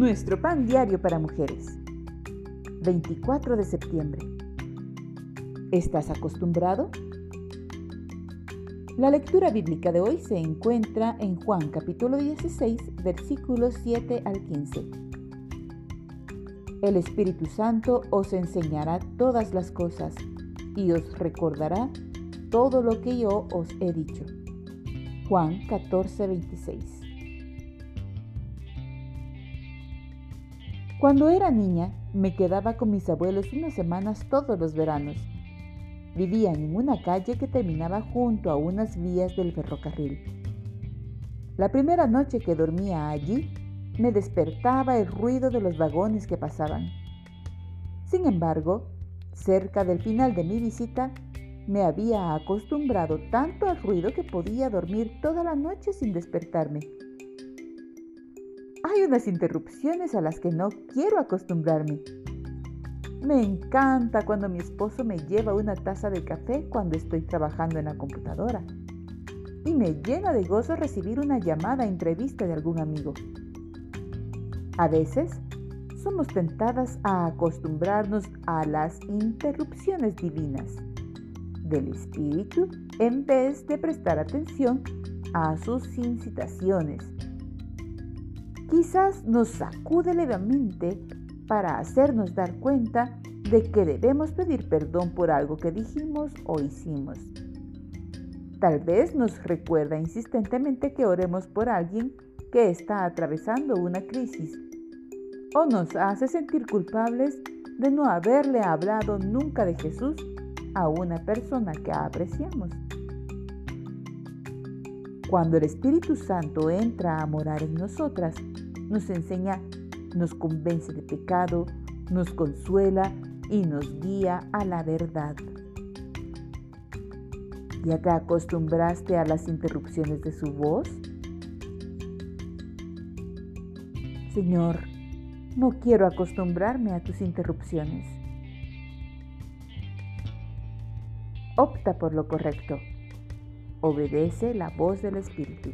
Nuestro pan diario para mujeres. 24 de septiembre. ¿Estás acostumbrado? La lectura bíblica de hoy se encuentra en Juan capítulo 16 versículos 7 al 15. El Espíritu Santo os enseñará todas las cosas y os recordará todo lo que yo os he dicho. Juan 14, 26. Cuando era niña, me quedaba con mis abuelos unas semanas todos los veranos. Vivía en una calle que terminaba junto a unas vías del ferrocarril. La primera noche que dormía allí, me despertaba el ruido de los vagones que pasaban. Sin embargo, cerca del final de mi visita, me había acostumbrado tanto al ruido que podía dormir toda la noche sin despertarme. Hay unas interrupciones a las que no quiero acostumbrarme. Me encanta cuando mi esposo me lleva una taza de café cuando estoy trabajando en la computadora. Y me llena de gozo recibir una llamada entrevista de algún amigo. A veces somos tentadas a acostumbrarnos a las interrupciones divinas del espíritu en vez de prestar atención a sus incitaciones quizás nos sacude levemente para hacernos dar cuenta de que debemos pedir perdón por algo que dijimos o hicimos. Tal vez nos recuerda insistentemente que oremos por alguien que está atravesando una crisis o nos hace sentir culpables de no haberle hablado nunca de Jesús a una persona que apreciamos. Cuando el Espíritu Santo entra a morar en nosotras, nos enseña, nos convence de pecado, nos consuela y nos guía a la verdad. ¿Ya te acostumbraste a las interrupciones de su voz? Señor, no quiero acostumbrarme a tus interrupciones. Opta por lo correcto. Obedece la voz del Espíritu.